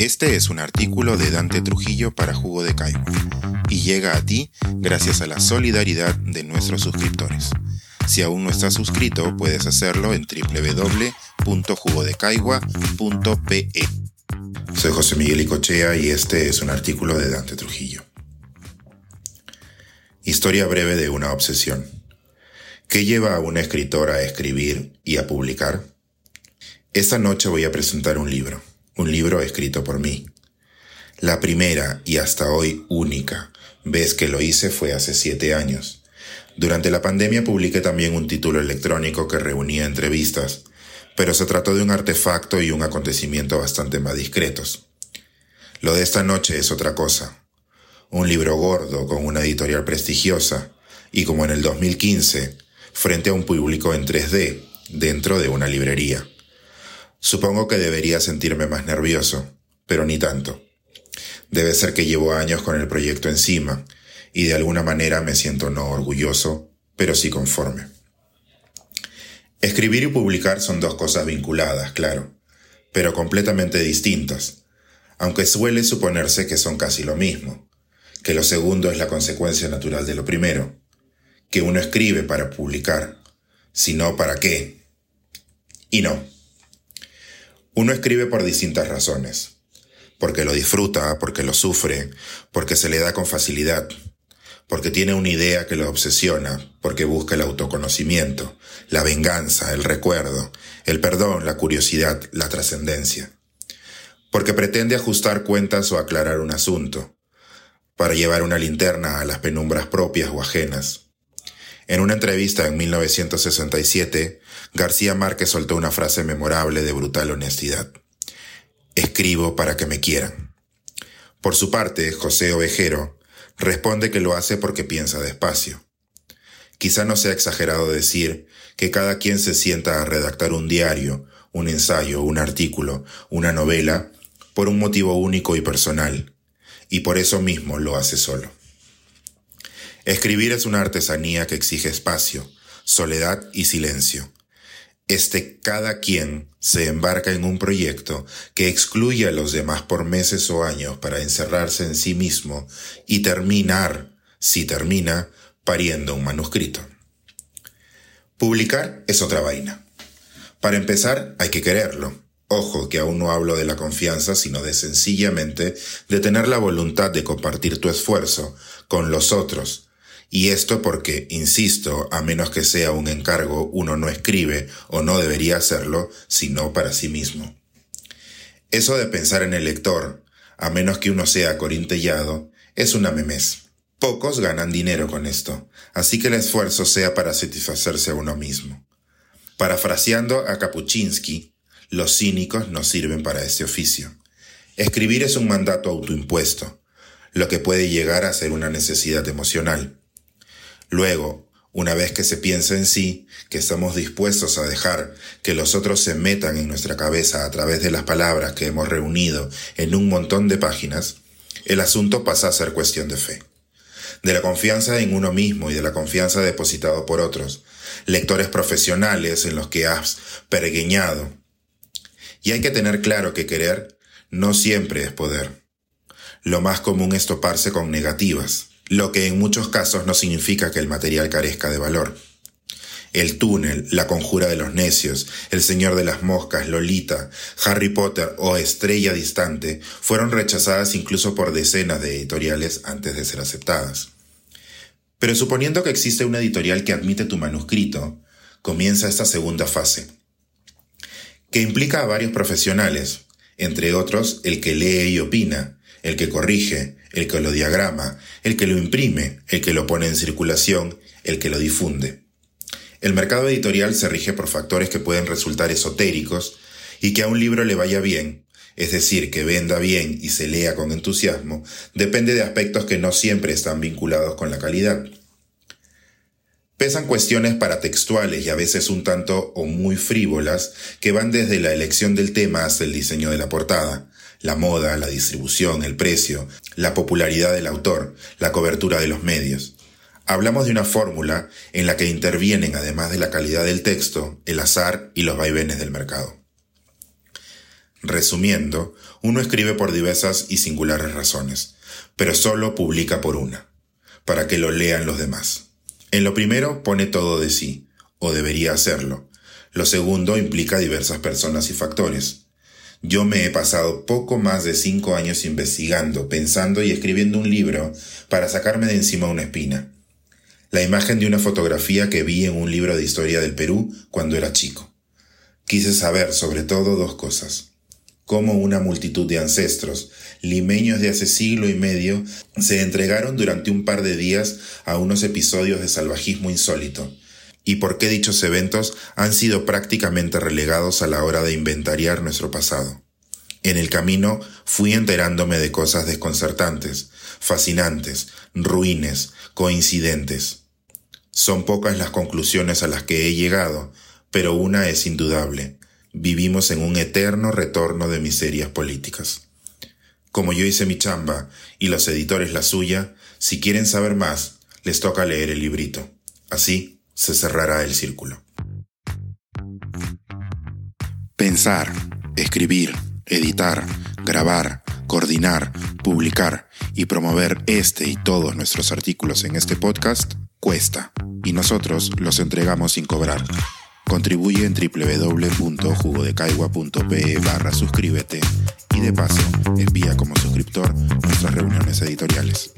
Este es un artículo de Dante Trujillo para Jugo de Caigua y llega a ti gracias a la solidaridad de nuestros suscriptores. Si aún no estás suscrito, puedes hacerlo en www.jugodecaigua.pe. Soy José Miguel Icochea y este es un artículo de Dante Trujillo. Historia breve de una obsesión. ¿Qué lleva a un escritor a escribir y a publicar? Esta noche voy a presentar un libro, un libro escrito por mí. La primera y hasta hoy única vez que lo hice fue hace siete años. Durante la pandemia publiqué también un título electrónico que reunía entrevistas, pero se trató de un artefacto y un acontecimiento bastante más discretos. Lo de esta noche es otra cosa. Un libro gordo con una editorial prestigiosa y como en el 2015, frente a un público en 3D, dentro de una librería. Supongo que debería sentirme más nervioso, pero ni tanto. Debe ser que llevo años con el proyecto encima, y de alguna manera me siento no orgulloso, pero sí conforme. Escribir y publicar son dos cosas vinculadas, claro, pero completamente distintas, aunque suele suponerse que son casi lo mismo, que lo segundo es la consecuencia natural de lo primero, que uno escribe para publicar, sino para qué. Y no. Uno escribe por distintas razones. Porque lo disfruta, porque lo sufre, porque se le da con facilidad, porque tiene una idea que lo obsesiona, porque busca el autoconocimiento, la venganza, el recuerdo, el perdón, la curiosidad, la trascendencia. Porque pretende ajustar cuentas o aclarar un asunto, para llevar una linterna a las penumbras propias o ajenas. En una entrevista en 1967, García Márquez soltó una frase memorable de brutal honestidad. Escribo para que me quieran. Por su parte, José Ovejero responde que lo hace porque piensa despacio. Quizá no sea exagerado decir que cada quien se sienta a redactar un diario, un ensayo, un artículo, una novela, por un motivo único y personal, y por eso mismo lo hace solo. Escribir es una artesanía que exige espacio, soledad y silencio. Este cada quien se embarca en un proyecto que excluye a los demás por meses o años para encerrarse en sí mismo y terminar, si termina, pariendo un manuscrito. Publicar es otra vaina. Para empezar, hay que quererlo. Ojo, que aún no hablo de la confianza, sino de sencillamente de tener la voluntad de compartir tu esfuerzo con los otros, y esto porque, insisto, a menos que sea un encargo, uno no escribe o no debería hacerlo, sino para sí mismo. Eso de pensar en el lector, a menos que uno sea corintellado, es una memes. Pocos ganan dinero con esto, así que el esfuerzo sea para satisfacerse a uno mismo. Parafraseando a Kapuczynski, los cínicos no sirven para este oficio. Escribir es un mandato autoimpuesto, lo que puede llegar a ser una necesidad emocional. Luego, una vez que se piensa en sí, que estamos dispuestos a dejar que los otros se metan en nuestra cabeza a través de las palabras que hemos reunido en un montón de páginas, el asunto pasa a ser cuestión de fe. De la confianza en uno mismo y de la confianza depositado por otros, lectores profesionales en los que has peregueñado. Y hay que tener claro que querer no siempre es poder. Lo más común es toparse con negativas lo que en muchos casos no significa que el material carezca de valor. El túnel, La conjura de los necios, El señor de las moscas, Lolita, Harry Potter o Estrella distante fueron rechazadas incluso por decenas de editoriales antes de ser aceptadas. Pero suponiendo que existe una editorial que admite tu manuscrito, comienza esta segunda fase, que implica a varios profesionales, entre otros el que lee y opina, el que corrige, el que lo diagrama, el que lo imprime, el que lo pone en circulación, el que lo difunde. El mercado editorial se rige por factores que pueden resultar esotéricos y que a un libro le vaya bien, es decir, que venda bien y se lea con entusiasmo, depende de aspectos que no siempre están vinculados con la calidad. Pesan cuestiones paratextuales y a veces un tanto o muy frívolas que van desde la elección del tema hasta el diseño de la portada, la moda, la distribución, el precio, la popularidad del autor, la cobertura de los medios. Hablamos de una fórmula en la que intervienen, además de la calidad del texto, el azar y los vaivenes del mercado. Resumiendo, uno escribe por diversas y singulares razones, pero solo publica por una, para que lo lean los demás. En lo primero pone todo de sí, o debería hacerlo. Lo segundo implica diversas personas y factores. Yo me he pasado poco más de cinco años investigando, pensando y escribiendo un libro para sacarme de encima una espina. La imagen de una fotografía que vi en un libro de historia del Perú cuando era chico. Quise saber sobre todo dos cosas cómo una multitud de ancestros, limeños de hace siglo y medio, se entregaron durante un par de días a unos episodios de salvajismo insólito, y por qué dichos eventos han sido prácticamente relegados a la hora de inventariar nuestro pasado. En el camino fui enterándome de cosas desconcertantes, fascinantes, ruines, coincidentes. Son pocas las conclusiones a las que he llegado, pero una es indudable vivimos en un eterno retorno de miserias políticas. Como yo hice mi chamba y los editores la suya, si quieren saber más, les toca leer el librito. Así se cerrará el círculo. Pensar, escribir, editar, grabar, coordinar, publicar y promover este y todos nuestros artículos en este podcast cuesta, y nosotros los entregamos sin cobrar. Contribuye en www.jugodecaigua.pe barra suscríbete y de paso envía como suscriptor nuestras reuniones editoriales.